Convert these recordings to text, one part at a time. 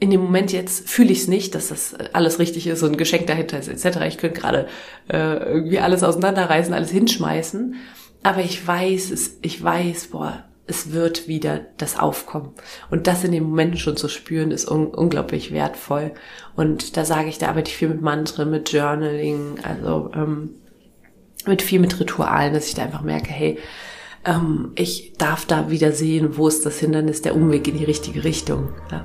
in dem Moment jetzt fühle ich es nicht, dass das alles richtig ist und ein Geschenk dahinter ist etc. Ich könnte gerade äh, irgendwie alles auseinanderreißen, alles hinschmeißen. Aber ich weiß es, ich weiß, boah, es wird wieder das Aufkommen. Und das in dem Moment schon zu spüren, ist un unglaublich wertvoll. Und da sage ich, da arbeite ich viel mit Mantren, mit Journaling, also ähm, mit viel mit Ritualen, dass ich da einfach merke, hey, ähm, ich darf da wieder sehen, wo ist das Hindernis, der Umweg in die richtige Richtung. Ja.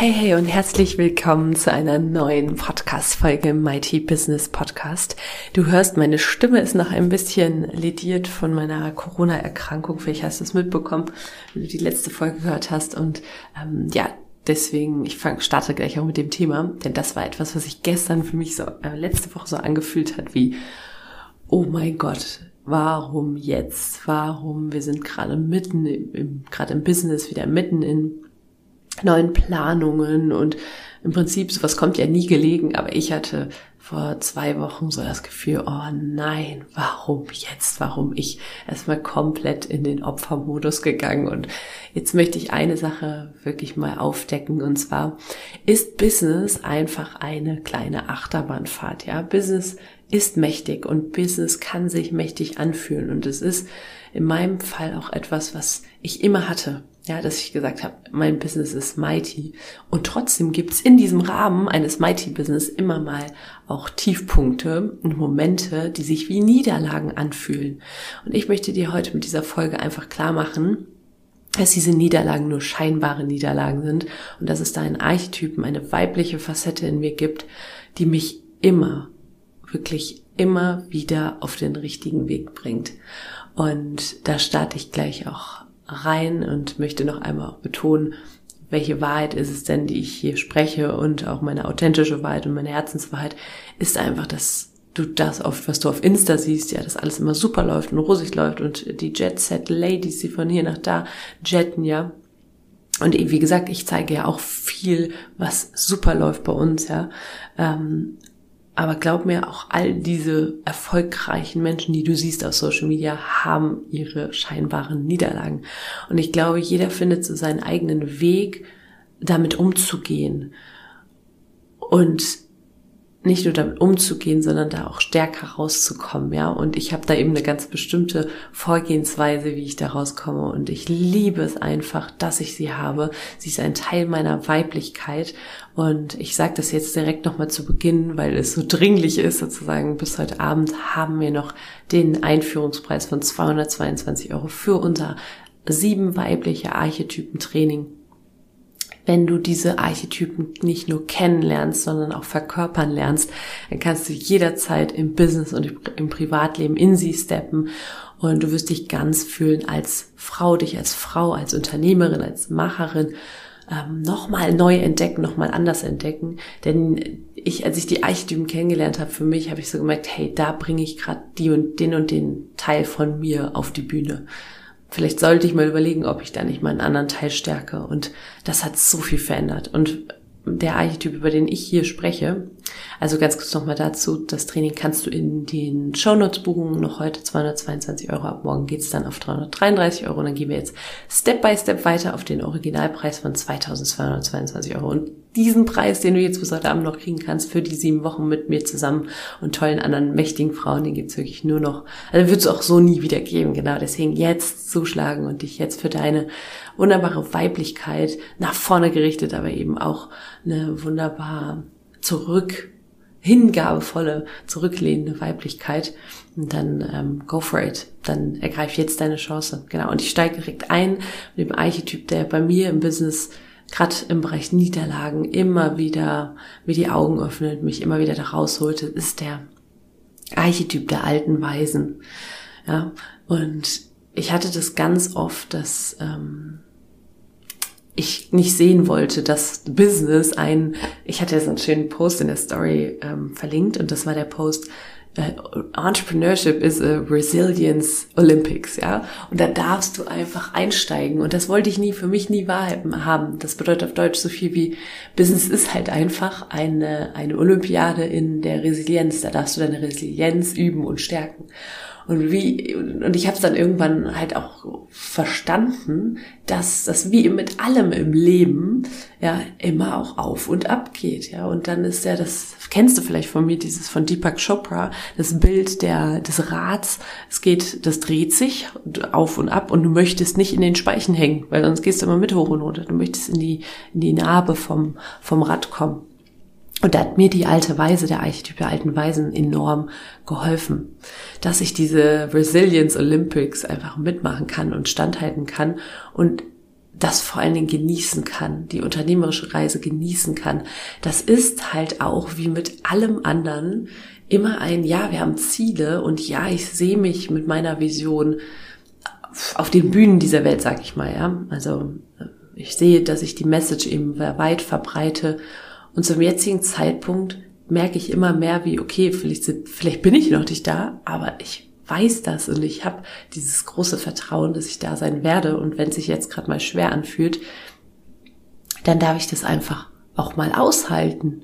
Hey, hey und herzlich willkommen zu einer neuen Podcast-Folge im Mighty Business Podcast. Du hörst, meine Stimme ist noch ein bisschen lediert von meiner Corona-Erkrankung. Vielleicht hast du es mitbekommen, wenn du die letzte Folge gehört hast. Und ähm, ja, deswegen, ich fang, starte gleich auch mit dem Thema, denn das war etwas, was sich gestern für mich so, äh, letzte Woche so angefühlt hat wie, oh mein Gott, warum jetzt? Warum? Wir sind gerade mitten im, im gerade im Business, wieder mitten in neuen Planungen und im Prinzip sowas kommt ja nie gelegen, aber ich hatte vor zwei Wochen so das Gefühl, oh nein, warum jetzt, warum ich erstmal komplett in den Opfermodus gegangen? Und jetzt möchte ich eine Sache wirklich mal aufdecken und zwar ist Business einfach eine kleine Achterbahnfahrt, ja, Business ist mächtig und Business kann sich mächtig anfühlen. Und es ist in meinem Fall auch etwas, was ich immer hatte ja, dass ich gesagt habe, mein Business ist mighty. Und trotzdem gibt's in diesem Rahmen eines mighty-Business immer mal auch Tiefpunkte und Momente, die sich wie Niederlagen anfühlen. Und ich möchte dir heute mit dieser Folge einfach klar machen, dass diese Niederlagen nur scheinbare Niederlagen sind und dass es da einen Archetypen, eine weibliche Facette in mir gibt, die mich immer, wirklich immer wieder auf den richtigen Weg bringt. Und da starte ich gleich auch rein und möchte noch einmal auch betonen, welche Wahrheit ist es denn, die ich hier spreche und auch meine authentische Wahrheit und meine Herzenswahrheit ist einfach, dass du das oft, was du auf Insta siehst, ja, dass alles immer super läuft und rosig läuft und die Jet Set Ladies, die von hier nach da jetten, ja. Und wie gesagt, ich zeige ja auch viel, was super läuft bei uns, ja. Ähm, aber glaub mir, auch all diese erfolgreichen Menschen, die du siehst auf Social Media, haben ihre scheinbaren Niederlagen. Und ich glaube, jeder findet so seinen eigenen Weg, damit umzugehen. Und nicht nur damit umzugehen, sondern da auch stärker rauszukommen, ja. Und ich habe da eben eine ganz bestimmte Vorgehensweise, wie ich da rauskomme. Und ich liebe es einfach, dass ich sie habe. Sie ist ein Teil meiner Weiblichkeit. Und ich sage das jetzt direkt nochmal zu Beginn, weil es so dringlich ist, sozusagen. Bis heute Abend haben wir noch den Einführungspreis von 222 Euro für unser sieben weibliche Archetypen Training wenn du diese Archetypen nicht nur kennenlernst, sondern auch verkörpern lernst, dann kannst du jederzeit im Business und im Privatleben in sie steppen und du wirst dich ganz fühlen als Frau, dich als Frau, als Unternehmerin, als Macherin ähm, nochmal neu entdecken, nochmal anders entdecken. Denn ich, als ich die Archetypen kennengelernt habe, für mich habe ich so gemerkt, hey, da bringe ich gerade die und den und den Teil von mir auf die Bühne vielleicht sollte ich mal überlegen, ob ich da nicht mal einen anderen Teil stärke. Und das hat so viel verändert. Und der Archetyp, über den ich hier spreche, also ganz kurz nochmal dazu, das Training kannst du in den Shownotes buchen, noch heute 222 Euro, ab morgen geht's dann auf 333 Euro und dann gehen wir jetzt Step by Step weiter auf den Originalpreis von 2222 Euro. Und diesen Preis, den du jetzt bis heute Abend noch kriegen kannst für die sieben Wochen mit mir zusammen und tollen anderen mächtigen Frauen, den gibt's wirklich nur noch, also wird es auch so nie wieder geben, genau, deswegen jetzt zuschlagen und dich jetzt für deine wunderbare Weiblichkeit nach vorne gerichtet, aber eben auch eine wunderbar zurück hingabevolle, zurücklehnende Weiblichkeit. Und dann ähm, go for it. Dann ergreif jetzt deine Chance. Genau. Und ich steige direkt ein mit dem Archetyp, der bei mir im Business gerade im Bereich Niederlagen immer wieder mir die Augen öffnet, mich immer wieder da rausholte, ist der Archetyp der alten Weisen. Ja, und ich hatte das ganz oft, dass ähm, ich nicht sehen wollte, dass Business ein, ich hatte so einen schönen Post in der Story ähm, verlinkt und das war der Post, äh, Entrepreneurship is a Resilience Olympics, ja. Und da darfst du einfach einsteigen. Und das wollte ich nie, für mich nie wahrhaben. Das bedeutet auf Deutsch so viel wie Business ist halt einfach eine, eine Olympiade in der Resilienz. Da darfst du deine Resilienz üben und stärken. Und wie, und ich habe es dann irgendwann halt auch verstanden, dass das wie mit allem im Leben ja immer auch auf und ab geht, ja. Und dann ist ja das, kennst du vielleicht von mir, dieses von Deepak Chopra, das Bild der, des Rads. Es geht, das dreht sich auf und ab und du möchtest nicht in den Speichen hängen, weil sonst gehst du immer mit hoch und runter. Du möchtest in die, in die Narbe vom, vom Rad kommen. Und da hat mir die alte Weise, der Archetyp der alten Weisen enorm geholfen, dass ich diese Resilience Olympics einfach mitmachen kann und standhalten kann und das vor allen Dingen genießen kann, die unternehmerische Reise genießen kann. Das ist halt auch wie mit allem anderen immer ein, ja, wir haben Ziele und ja, ich sehe mich mit meiner Vision auf den Bühnen dieser Welt, sag ich mal, ja. Also ich sehe, dass ich die Message eben weit verbreite und zum jetzigen Zeitpunkt merke ich immer mehr, wie, okay, vielleicht, sind, vielleicht bin ich noch nicht da, aber ich weiß das und ich habe dieses große Vertrauen, dass ich da sein werde. Und wenn es sich jetzt gerade mal schwer anfühlt, dann darf ich das einfach auch mal aushalten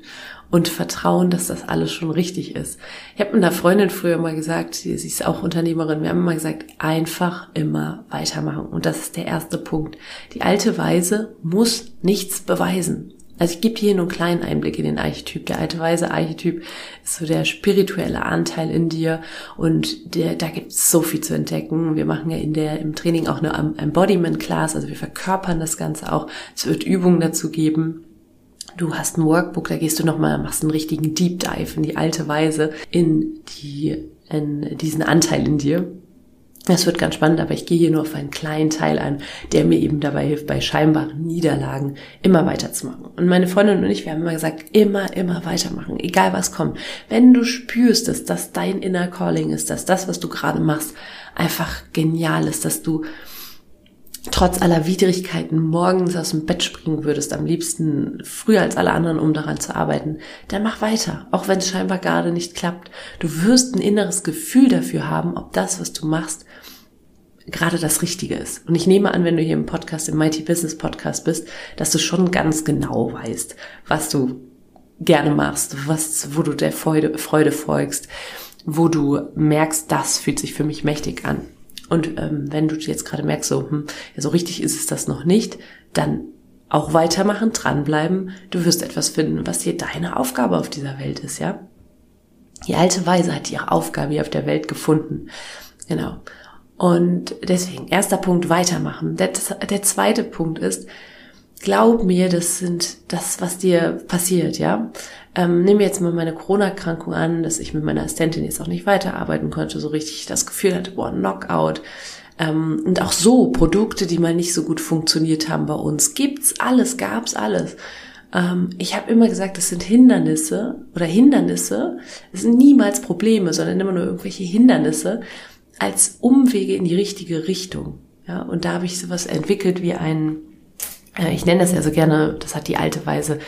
und vertrauen, dass das alles schon richtig ist. Ich habe einer Freundin früher mal gesagt, sie ist auch Unternehmerin, wir haben immer gesagt, einfach immer weitermachen. Und das ist der erste Punkt. Die alte Weise muss nichts beweisen. Also ich gebe hier nur einen kleinen Einblick in den Archetyp. Der alte weise Archetyp ist so der spirituelle Anteil in dir und der, da gibt es so viel zu entdecken. Wir machen ja in der, im Training auch eine Embodiment Class, also wir verkörpern das Ganze auch. Es wird Übungen dazu geben. Du hast ein Workbook, da gehst du nochmal, machst einen richtigen Deep Dive in die alte Weise, in die, in diesen Anteil in dir. Das wird ganz spannend, aber ich gehe hier nur auf einen kleinen Teil an, der mir eben dabei hilft, bei scheinbaren Niederlagen immer weiterzumachen. Und meine Freundin und ich, wir haben immer gesagt, immer, immer weitermachen, egal was kommt. Wenn du spürst, dass das dein inner Calling ist, dass das, was du gerade machst, einfach genial ist, dass du trotz aller Widrigkeiten morgens aus dem Bett springen würdest, am liebsten früher als alle anderen, um daran zu arbeiten, dann mach weiter, auch wenn es scheinbar gerade nicht klappt. Du wirst ein inneres Gefühl dafür haben, ob das, was du machst, gerade das Richtige ist. Und ich nehme an, wenn du hier im Podcast, im Mighty Business Podcast bist, dass du schon ganz genau weißt, was du gerne machst, was, wo du der Freude, Freude folgst, wo du merkst, das fühlt sich für mich mächtig an. Und ähm, wenn du jetzt gerade merkst, so, hm, ja, so richtig ist es das noch nicht, dann auch weitermachen, dranbleiben. Du wirst etwas finden, was hier deine Aufgabe auf dieser Welt ist, ja? Die alte Weise hat ihre Aufgabe hier auf der Welt gefunden. Genau. Und deswegen, erster Punkt, weitermachen. Der, der zweite Punkt ist, glaub mir, das sind das, was dir passiert, ja. Ähm, wir jetzt mal meine Corona-Erkrankung an, dass ich mit meiner Assistentin jetzt auch nicht weiterarbeiten konnte, so richtig das Gefühl hatte, boah, Knockout. Ähm, und auch so Produkte, die mal nicht so gut funktioniert haben bei uns. Gibt's alles, gab's alles. Ähm, ich habe immer gesagt, das sind Hindernisse oder Hindernisse. Es sind niemals Probleme, sondern immer nur irgendwelche Hindernisse als Umwege in die richtige Richtung. Ja, und da habe ich sowas entwickelt wie ein, äh, ich nenne das ja so gerne, das hat die alte Weise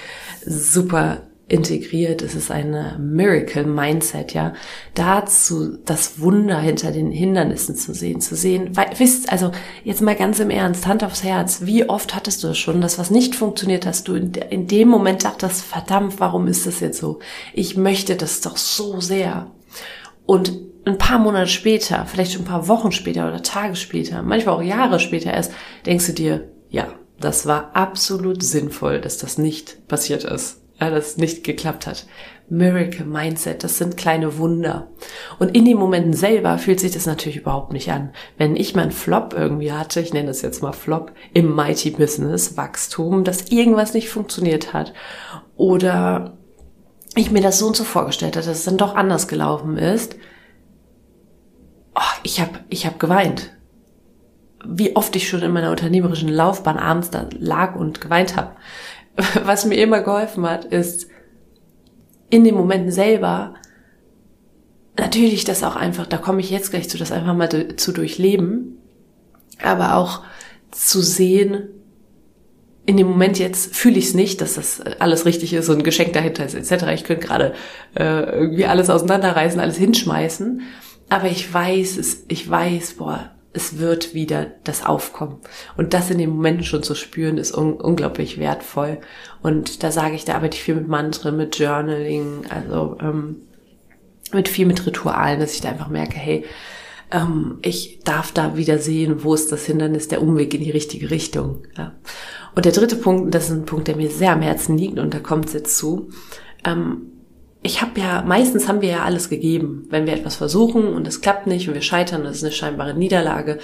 super integriert. Es ist eine Miracle Mindset, ja. Dazu das Wunder hinter den Hindernissen zu sehen, zu sehen. Weil, wisst, also jetzt mal ganz im Ernst, Hand aufs Herz. Wie oft hattest du es schon, dass was nicht funktioniert, hast du in, in dem Moment dachtest, verdammt, warum ist das jetzt so? Ich möchte das doch so sehr. Und ein paar Monate später, vielleicht schon ein paar Wochen später oder Tage später, manchmal auch Jahre später erst, denkst du dir, ja, das war absolut sinnvoll, dass das nicht passiert ist, ja, dass nicht geklappt hat. Miracle Mindset, das sind kleine Wunder. Und in den Momenten selber fühlt sich das natürlich überhaupt nicht an. Wenn ich meinen Flop irgendwie hatte, ich nenne das jetzt mal Flop, im Mighty Business, Wachstum, dass irgendwas nicht funktioniert hat oder ich mir das so und so vorgestellt hatte, dass es dann doch anders gelaufen ist, oh, ich habe ich hab geweint. Wie oft ich schon in meiner unternehmerischen Laufbahn abends da lag und geweint habe. Was mir immer geholfen hat, ist in den Momenten selber natürlich das auch einfach, da komme ich jetzt gleich zu, das einfach mal zu durchleben, aber auch zu sehen, in dem Moment jetzt fühle ich es nicht, dass das alles richtig ist und ein Geschenk dahinter ist, etc. Ich könnte gerade äh, irgendwie alles auseinanderreißen, alles hinschmeißen. Aber ich weiß es, ich weiß, boah, es wird wieder das Aufkommen. Und das in den Momenten schon zu spüren, ist un unglaublich wertvoll. Und da sage ich, da arbeite ich viel mit Mantren, mit Journaling, also ähm, mit viel mit Ritualen, dass ich da einfach merke, hey, ähm, ich darf da wieder sehen, wo ist das Hindernis, der Umweg in die richtige Richtung. Ja. Und der dritte Punkt, das ist ein Punkt, der mir sehr am Herzen liegt und da kommt es jetzt zu. Ähm, ich habe ja, meistens haben wir ja alles gegeben. Wenn wir etwas versuchen und es klappt nicht und wir scheitern, das ist eine scheinbare Niederlage,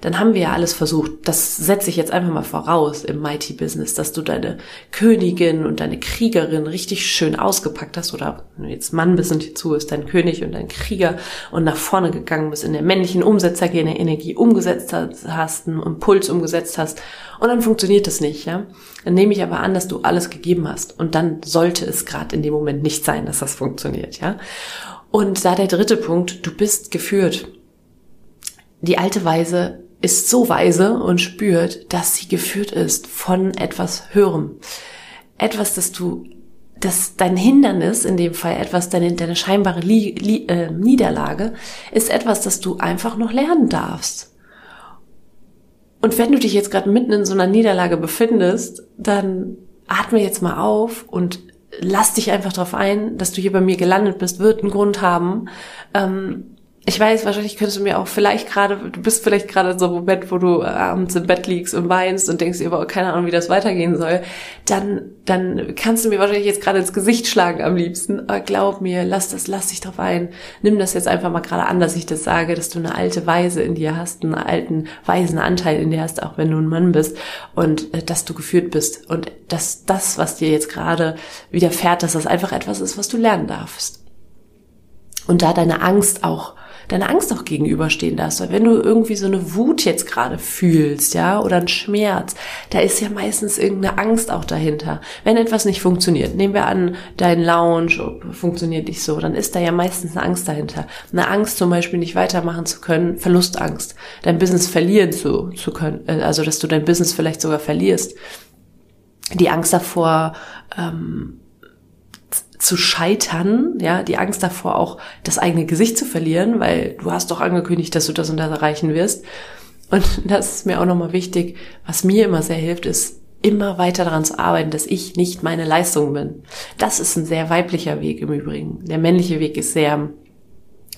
dann haben wir ja alles versucht. Das setze ich jetzt einfach mal voraus im Mighty Business, dass du deine Königin und deine Kriegerin richtig schön ausgepackt hast oder jetzt Mann bist und hierzu ist dein König und dein Krieger und nach vorne gegangen bist, in der männlichen Umsetzergene Energie umgesetzt hast, einen Impuls umgesetzt hast und dann funktioniert das nicht, ja. Dann nehme ich aber an, dass du alles gegeben hast und dann sollte es gerade in dem Moment nicht sein, dass das funktioniert, ja. Und da der dritte Punkt, du bist geführt. Die alte Weise ist so weise und spürt, dass sie geführt ist von etwas Höherem. Etwas, das du, das dein Hindernis, in dem Fall etwas, deine, deine scheinbare Li, Li, äh, Niederlage, ist etwas, das du einfach noch lernen darfst. Und wenn du dich jetzt gerade mitten in so einer Niederlage befindest, dann atme jetzt mal auf und lass dich einfach darauf ein, dass du hier bei mir gelandet bist, wird einen Grund haben. Ähm, ich weiß, wahrscheinlich könntest du mir auch vielleicht gerade, du bist vielleicht gerade in so einem Moment, wo du abends im Bett liegst und weinst und denkst aber keine Ahnung, wie das weitergehen soll, dann, dann kannst du mir wahrscheinlich jetzt gerade ins Gesicht schlagen am liebsten. Aber glaub mir, lass das, lass dich drauf ein. Nimm das jetzt einfach mal gerade an, dass ich das sage, dass du eine alte Weise in dir hast, einen alten, weisen Anteil in dir hast, auch wenn du ein Mann bist und äh, dass du geführt bist und dass das, was dir jetzt gerade widerfährt, dass das einfach etwas ist, was du lernen darfst. Und da deine Angst auch deiner Angst auch gegenüberstehen darfst. Weil wenn du irgendwie so eine Wut jetzt gerade fühlst, ja, oder ein Schmerz, da ist ja meistens irgendeine Angst auch dahinter. Wenn etwas nicht funktioniert, nehmen wir an, dein Lounge funktioniert nicht so, dann ist da ja meistens eine Angst dahinter. Eine Angst zum Beispiel nicht weitermachen zu können, Verlustangst, dein Business verlieren zu, zu können, äh, also dass du dein Business vielleicht sogar verlierst. Die Angst davor, ähm, zu scheitern, ja, die Angst davor auch das eigene Gesicht zu verlieren, weil du hast doch angekündigt, dass du das und das erreichen wirst. Und das ist mir auch nochmal wichtig. Was mir immer sehr hilft, ist immer weiter daran zu arbeiten, dass ich nicht meine Leistung bin. Das ist ein sehr weiblicher Weg im Übrigen. Der männliche Weg ist sehr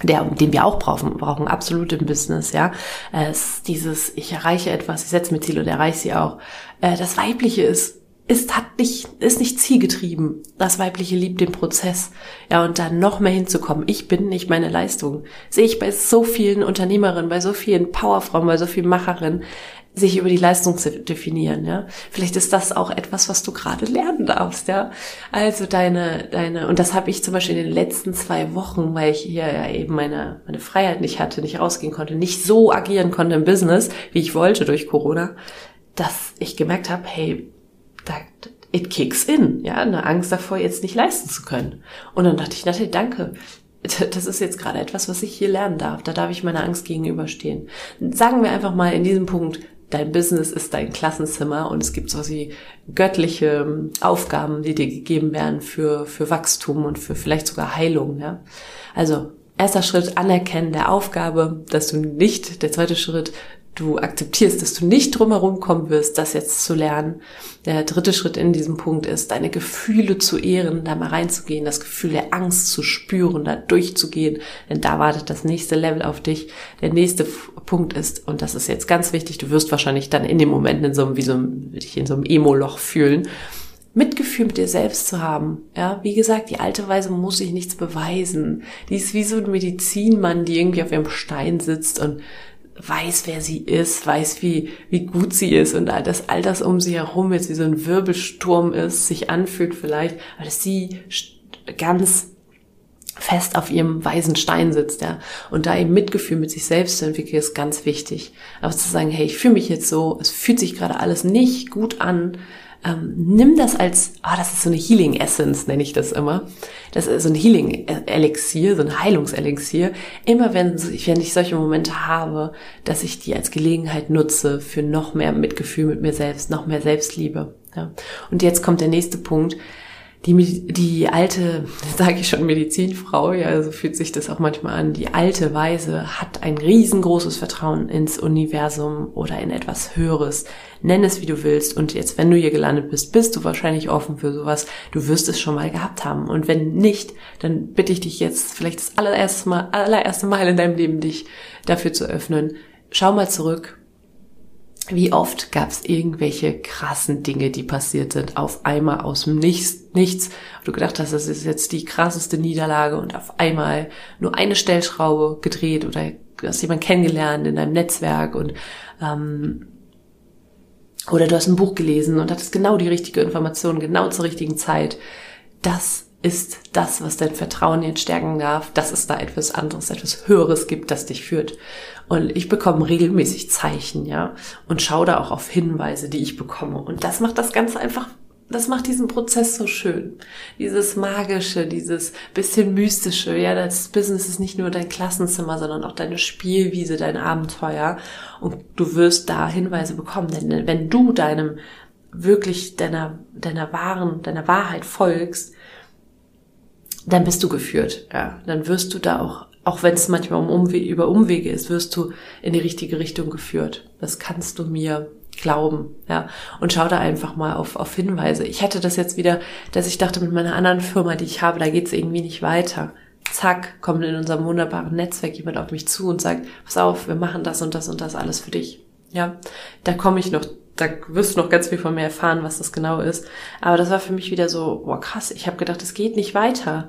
der, den wir auch brauchen, brauchen absolut im Business, ja. Es ist dieses, ich erreiche etwas, ich setze mir Ziele und erreiche sie auch. Äh, das Weibliche ist ist, hat nicht, ist nicht zielgetrieben. Das Weibliche liebt den Prozess. Ja, und dann noch mehr hinzukommen. Ich bin nicht meine Leistung. Sehe ich bei so vielen Unternehmerinnen, bei so vielen Powerfrauen, bei so vielen Macherinnen, sich über die Leistung zu definieren, ja. Vielleicht ist das auch etwas, was du gerade lernen darfst, ja. Also deine, deine, und das habe ich zum Beispiel in den letzten zwei Wochen, weil ich hier ja eben meine, meine Freiheit nicht hatte, nicht rausgehen konnte, nicht so agieren konnte im Business, wie ich wollte durch Corona, dass ich gemerkt habe, hey, da, it kicks in, ja, eine Angst davor, jetzt nicht leisten zu können. Und dann dachte ich, Natalie, danke. Das ist jetzt gerade etwas, was ich hier lernen darf. Da darf ich meiner Angst gegenüberstehen. Sagen wir einfach mal in diesem Punkt, dein Business ist dein Klassenzimmer und es gibt so wie göttliche ähm, Aufgaben, die dir gegeben werden für, für Wachstum und für vielleicht sogar Heilung, ja. Also, erster Schritt, anerkennen der Aufgabe, dass du nicht, der zweite Schritt, du akzeptierst, dass du nicht drumherum kommen wirst, das jetzt zu lernen. Der dritte Schritt in diesem Punkt ist, deine Gefühle zu ehren, da mal reinzugehen, das Gefühl der Angst zu spüren, da durchzugehen, denn da wartet das nächste Level auf dich. Der nächste Punkt ist, und das ist jetzt ganz wichtig, du wirst wahrscheinlich dann in dem Moment in so einem, wie so einem, dich in so einem Emo-Loch fühlen, Mitgefühl mit dir selbst zu haben. Ja, wie gesagt, die alte Weise muss sich nichts beweisen. Die ist wie so ein Medizinmann, die irgendwie auf ihrem Stein sitzt und weiß, wer sie ist, weiß, wie, wie gut sie ist und dass all das um sie herum jetzt wie so ein Wirbelsturm ist, sich anfühlt vielleicht, aber dass sie ganz fest auf ihrem weisen Stein sitzt, ja. Und da eben Mitgefühl mit sich selbst zu entwickeln, ist ganz wichtig. Aber zu sagen, hey, ich fühle mich jetzt so, es fühlt sich gerade alles nicht gut an, ähm, nimm das als, ah, oh, das ist so eine Healing Essence, nenne ich das immer. Das ist so ein Healing Elixier, so ein Heilungselixier. Immer wenn, wenn ich solche Momente habe, dass ich die als Gelegenheit nutze für noch mehr Mitgefühl mit mir selbst, noch mehr Selbstliebe. Ja. Und jetzt kommt der nächste Punkt die, die alte, sage ich schon, Medizinfrau, ja, so fühlt sich das auch manchmal an, die alte Weise hat ein riesengroßes Vertrauen ins Universum oder in etwas Höheres. Nenn es, wie du willst. Und jetzt, wenn du hier gelandet bist, bist du wahrscheinlich offen für sowas. Du wirst es schon mal gehabt haben. Und wenn nicht, dann bitte ich dich jetzt vielleicht das allererste Mal, allererste Mal in deinem Leben, dich dafür zu öffnen. Schau mal zurück, wie oft gab es irgendwelche krassen Dinge, die passiert sind, auf einmal aus dem Nichts, nichts. Du gedacht hast, das ist jetzt die krasseste Niederlage und auf einmal nur eine Stellschraube gedreht oder du hast jemanden kennengelernt in deinem Netzwerk und ähm, oder du hast ein Buch gelesen und hattest genau die richtige Information, genau zur richtigen Zeit. Das ist das, was dein Vertrauen jetzt stärken darf, dass es da etwas anderes, etwas Höheres gibt, das dich führt. Und ich bekomme regelmäßig Zeichen, ja, und schaue da auch auf Hinweise, die ich bekomme. Und das macht das Ganze einfach, das macht diesen Prozess so schön. Dieses magische, dieses bisschen mystische, ja, das Business ist nicht nur dein Klassenzimmer, sondern auch deine Spielwiese, dein Abenteuer. Und du wirst da Hinweise bekommen, denn wenn du deinem wirklich deiner, deiner wahren, deiner Wahrheit folgst, dann bist du geführt. Ja, dann wirst du da auch, auch wenn es manchmal um Umwe über Umwege ist, wirst du in die richtige Richtung geführt. Das kannst du mir glauben, ja. Und schau da einfach mal auf, auf Hinweise. Ich hatte das jetzt wieder, dass ich dachte, mit meiner anderen Firma, die ich habe, da geht's irgendwie nicht weiter. Zack, kommt in unserem wunderbaren Netzwerk jemand auf mich zu und sagt, pass auf, wir machen das und das und das alles für dich. Ja, da komme ich noch da wirst du noch ganz viel von mir erfahren, was das genau ist. Aber das war für mich wieder so, boah, krass, ich habe gedacht, es geht nicht weiter.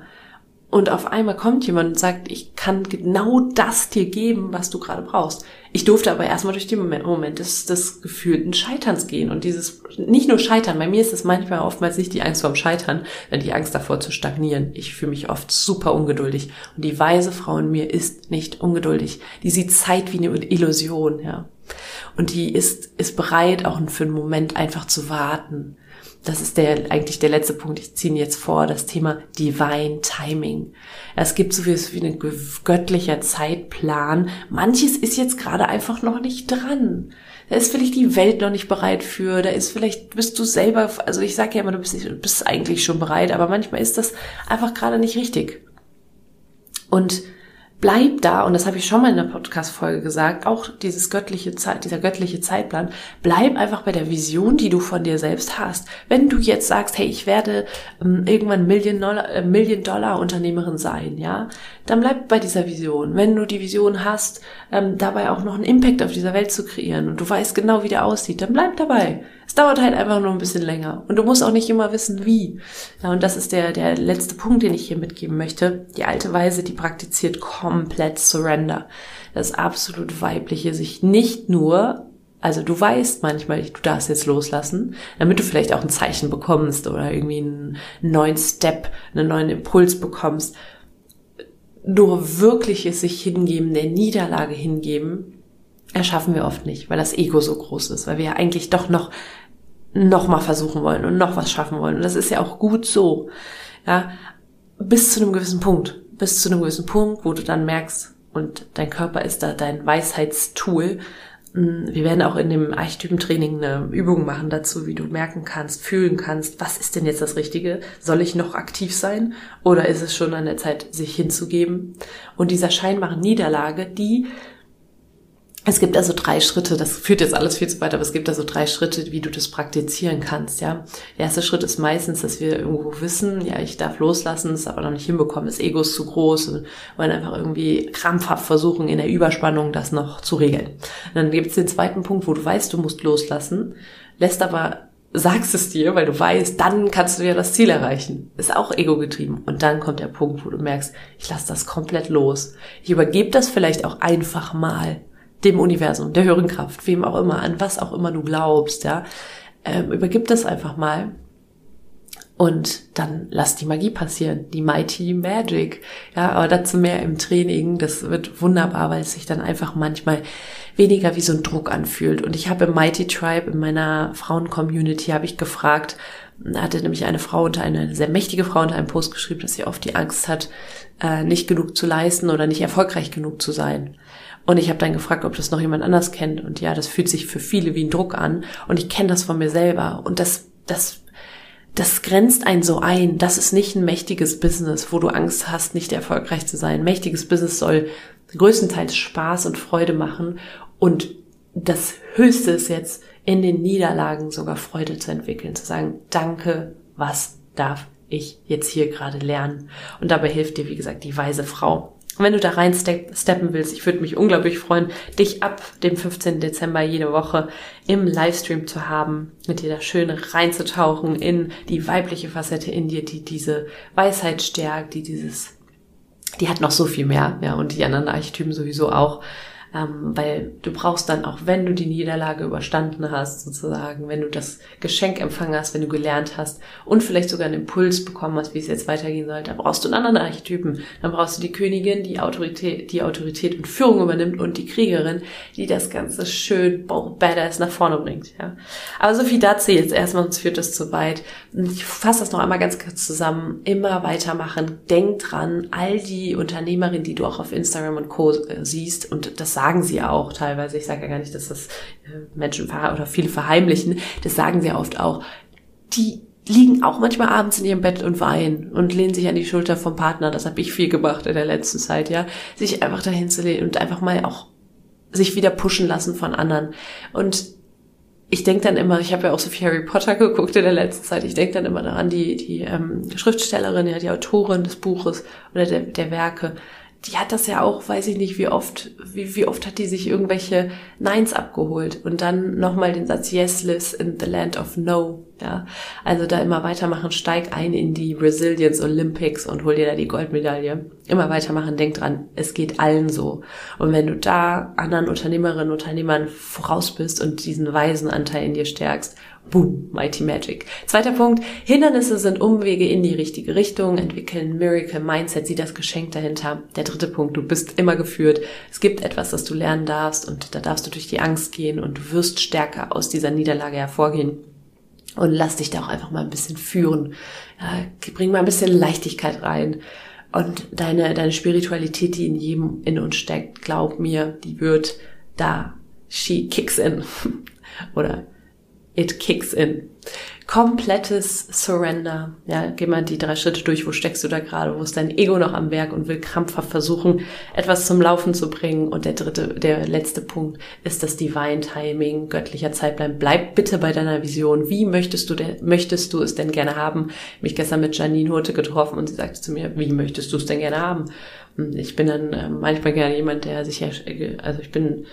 Und auf einmal kommt jemand und sagt, ich kann genau das dir geben, was du gerade brauchst. Ich durfte aber erstmal durch den Moment, Moment des, des gefühlten Scheiterns gehen. Und dieses, nicht nur Scheitern, bei mir ist es manchmal oftmals nicht die Angst vorm Scheitern, sondern die Angst davor zu stagnieren. Ich fühle mich oft super ungeduldig. Und die weise Frau in mir ist nicht ungeduldig. Die sieht Zeit wie eine Illusion, ja. Und die ist, ist bereit, auch für einen Moment einfach zu warten. Das ist der, eigentlich der letzte Punkt. Ich ziehe jetzt vor, das Thema Divine Timing. Es gibt so wie ein göttlicher Zeitplan. Manches ist jetzt gerade einfach noch nicht dran. Da ist vielleicht die Welt noch nicht bereit für, da ist vielleicht, bist du selber, also ich sage ja immer, du bist, bist eigentlich schon bereit, aber manchmal ist das einfach gerade nicht richtig. Und bleib da, und das habe ich schon mal in der Podcast-Folge gesagt, auch dieses göttliche Zeit, dieser göttliche Zeitplan, bleib einfach bei der Vision, die du von dir selbst hast. Wenn du jetzt sagst, hey, ich werde ähm, irgendwann Million Dollar, äh, Million Unternehmerin sein, ja, dann bleib bei dieser Vision. Wenn du die Vision hast, ähm, dabei auch noch einen Impact auf dieser Welt zu kreieren und du weißt genau, wie der aussieht, dann bleib dabei. Es dauert halt einfach nur ein bisschen länger. Und du musst auch nicht immer wissen, wie. Ja, und das ist der, der letzte Punkt, den ich hier mitgeben möchte. Die alte Weise, die praktiziert komplett Surrender. Das absolut weibliche, sich nicht nur also du weißt manchmal, du darfst jetzt loslassen, damit du vielleicht auch ein Zeichen bekommst oder irgendwie einen neuen Step, einen neuen Impuls bekommst. Nur wirkliches sich hingeben, der Niederlage hingeben, erschaffen wir oft nicht, weil das Ego so groß ist, weil wir ja eigentlich doch noch noch mal versuchen wollen und noch was schaffen wollen. Und das ist ja auch gut so. Ja, bis zu einem gewissen Punkt, bis zu einem gewissen Punkt, wo du dann merkst, und dein Körper ist da dein Weisheitstool. Hm, wir werden auch in dem Archetypentraining eine Übung machen dazu, wie du merken kannst, fühlen kannst, was ist denn jetzt das Richtige? Soll ich noch aktiv sein? Oder ist es schon an der Zeit, sich hinzugeben? Und dieser scheinbaren Niederlage, die es gibt also drei Schritte, das führt jetzt alles viel zu weit, aber es gibt also drei Schritte, wie du das praktizieren kannst, ja. Der erste Schritt ist meistens, dass wir irgendwo wissen, ja, ich darf loslassen, es aber noch nicht hinbekommen, das Ego ist zu groß und wollen einfach irgendwie krampfhaft versuchen, in der Überspannung das noch zu regeln. Und dann gibt es den zweiten Punkt, wo du weißt, du musst loslassen, lässt aber sagst es dir, weil du weißt, dann kannst du ja das Ziel erreichen. Ist auch ego getrieben. Und dann kommt der Punkt, wo du merkst, ich lasse das komplett los. Ich übergebe das vielleicht auch einfach mal dem Universum, der höheren Kraft, wem auch immer, an was auch immer du glaubst, ja, ähm, übergib das einfach mal Und dann lass die Magie passieren, die Mighty Magic. Ja, aber dazu mehr im Training. Das wird wunderbar, weil es sich dann einfach manchmal weniger wie so ein Druck anfühlt. Und ich habe im Mighty Tribe, in meiner Frauen-Community, habe ich gefragt, hatte nämlich eine Frau unter eine sehr mächtige Frau unter einem Post geschrieben, dass sie oft die Angst hat, äh, nicht genug zu leisten oder nicht erfolgreich genug zu sein. Und ich habe dann gefragt, ob das noch jemand anders kennt. Und ja, das fühlt sich für viele wie ein Druck an. Und ich kenne das von mir selber. Und das, das das grenzt einen so ein. Das ist nicht ein mächtiges Business, wo du Angst hast, nicht erfolgreich zu sein. mächtiges Business soll größtenteils Spaß und Freude machen und das Höchste ist jetzt in den Niederlagen sogar Freude zu entwickeln, zu sagen, danke, was darf ich jetzt hier gerade lernen? Und dabei hilft dir, wie gesagt, die weise Frau. Wenn du da rein steppen willst, ich würde mich unglaublich freuen, dich ab dem 15. Dezember jede Woche im Livestream zu haben, mit dir da schön reinzutauchen in die weibliche Facette in dir, die diese Weisheit stärkt, die dieses, die hat noch so viel mehr, ja, und die anderen Archetypen sowieso auch ähm, weil du brauchst dann auch, wenn du die Niederlage überstanden hast, sozusagen, wenn du das Geschenk empfangen hast, wenn du gelernt hast und vielleicht sogar einen Impuls bekommen hast, wie es jetzt weitergehen soll, dann brauchst du einen anderen Archetypen. Dann brauchst du die Königin, die Autorität, die Autorität und Führung übernimmt und die Kriegerin, die das Ganze schön badass nach vorne bringt. Ja. Aber so viel dazu jetzt erstmal, sonst führt das zu weit. Ich fasse das noch einmal ganz kurz zusammen. Immer weitermachen. Denk dran, all die Unternehmerinnen, die du auch auf Instagram und Co. Äh, siehst, und das sagen sie auch teilweise. Ich sage ja gar nicht, dass das äh, Menschen oder viele verheimlichen. Das sagen sie oft auch. Die liegen auch manchmal abends in ihrem Bett und weinen und lehnen sich an die Schulter vom Partner. Das habe ich viel gemacht in der letzten Zeit, ja. Sich einfach dahin zu lehnen und einfach mal auch sich wieder pushen lassen von anderen. Und ich denke dann immer, ich habe ja auch so viel Harry Potter geguckt in der letzten Zeit, ich denke dann immer daran, die, die ähm, Schriftstellerin, ja, die Autorin des Buches oder der, der Werke, die hat das ja auch, weiß ich nicht, wie oft, wie, wie oft hat die sich irgendwelche Neins abgeholt und dann nochmal den Satz Yes lives in the land of no, ja. Also da immer weitermachen, steig ein in die Resilience Olympics und hol dir da die Goldmedaille. Immer weitermachen, denk dran, es geht allen so. Und wenn du da anderen Unternehmerinnen und Unternehmern voraus bist und diesen weisen Anteil in dir stärkst Boom, Mighty Magic. Zweiter Punkt, Hindernisse sind Umwege in die richtige Richtung, entwickeln Miracle Mindset, sieh das Geschenk dahinter. Der dritte Punkt, du bist immer geführt. Es gibt etwas, das du lernen darfst und da darfst du durch die Angst gehen und du wirst stärker aus dieser Niederlage hervorgehen. Und lass dich da auch einfach mal ein bisschen führen. Bring mal ein bisschen Leichtigkeit rein. Und deine, deine Spiritualität, die in jedem in uns steckt, glaub mir, die wird da, she kicks in. Oder it kicks in. Komplettes Surrender. Ja, geh mal die drei Schritte durch. Wo steckst du da gerade? Wo ist dein Ego noch am Werk und will krampfhaft versuchen, etwas zum Laufen zu bringen? Und der dritte, der letzte Punkt ist das Divine Timing, göttlicher Zeitplan. Bleib bitte bei deiner Vision. Wie möchtest du denn, möchtest du es denn gerne haben? Mich gestern mit Janine Hurte getroffen und sie sagte zu mir, wie möchtest du es denn gerne haben? Ich bin dann äh, manchmal gerne jemand, der sich, also ich bin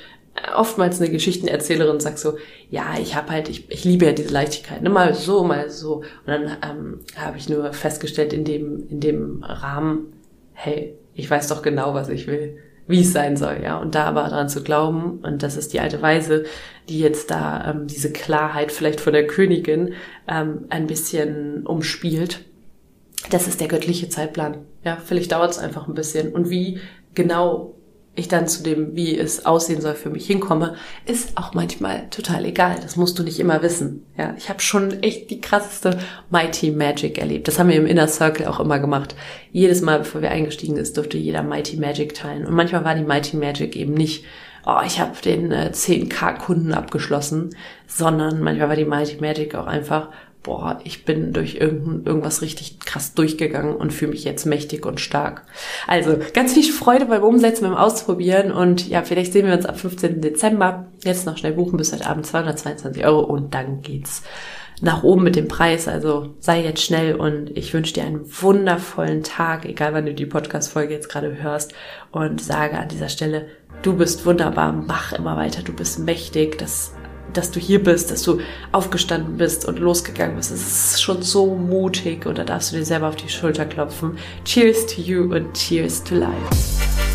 oftmals eine Geschichtenerzählerin sagt so, ja, ich habe halt, ich, ich liebe ja diese Leichtigkeit, ne, mal so, mal so. Und dann ähm, habe ich nur festgestellt in dem, in dem Rahmen, hey, ich weiß doch genau, was ich will, wie es sein soll, ja. Und da aber dran zu glauben, und das ist die alte Weise, die jetzt da ähm, diese Klarheit vielleicht von der Königin ähm, ein bisschen umspielt. Das ist der göttliche Zeitplan. Ja, vielleicht dauert es einfach ein bisschen. Und wie genau ich dann zu dem, wie es aussehen soll, für mich hinkomme, ist auch manchmal total egal. Das musst du nicht immer wissen. Ja, ich habe schon echt die krasseste Mighty Magic erlebt. Das haben wir im Inner Circle auch immer gemacht. Jedes Mal, bevor wir eingestiegen ist, durfte jeder Mighty Magic teilen. Und manchmal war die Mighty Magic eben nicht, oh, ich habe den äh, 10k Kunden abgeschlossen, sondern manchmal war die Mighty Magic auch einfach, boah, ich bin durch irgend, irgendwas richtig krass durchgegangen und fühle mich jetzt mächtig und stark. Also ganz viel Freude beim Umsetzen, beim Ausprobieren und ja, vielleicht sehen wir uns ab 15. Dezember. Jetzt noch schnell buchen bis heute Abend 222 Euro und dann geht's nach oben mit dem Preis. Also sei jetzt schnell und ich wünsche dir einen wundervollen Tag, egal wann du die Podcast-Folge jetzt gerade hörst und sage an dieser Stelle, du bist wunderbar, mach immer weiter, du bist mächtig, das dass du hier bist, dass du aufgestanden bist und losgegangen bist. Es ist schon so mutig und da darfst du dir selber auf die Schulter klopfen. Cheers to you und cheers to life.